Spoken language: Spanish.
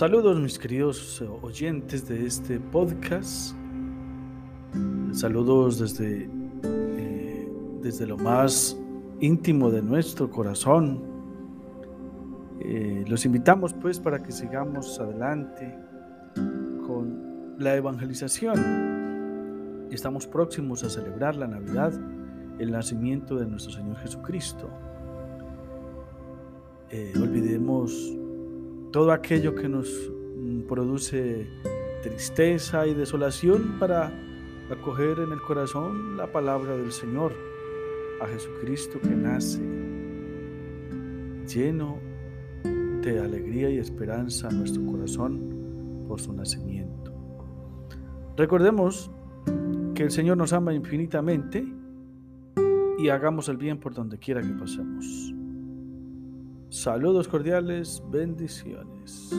Saludos mis queridos oyentes de este podcast. Saludos desde, eh, desde lo más íntimo de nuestro corazón. Eh, los invitamos pues para que sigamos adelante con la evangelización. Estamos próximos a celebrar la Navidad, el nacimiento de nuestro Señor Jesucristo. Eh, olvidemos todo aquello que nos mm, produce tristeza y desolación para acoger en el corazón la palabra del Señor, a Jesucristo que nace lleno de alegría y esperanza en nuestro corazón por su nacimiento. Recordemos que el Señor nos ama infinitamente y hagamos el bien por donde quiera que pasemos. Saludos cordiales, bendiciones.